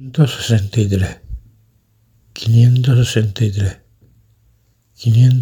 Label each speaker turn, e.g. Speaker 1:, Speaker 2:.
Speaker 1: 563, 563, 563.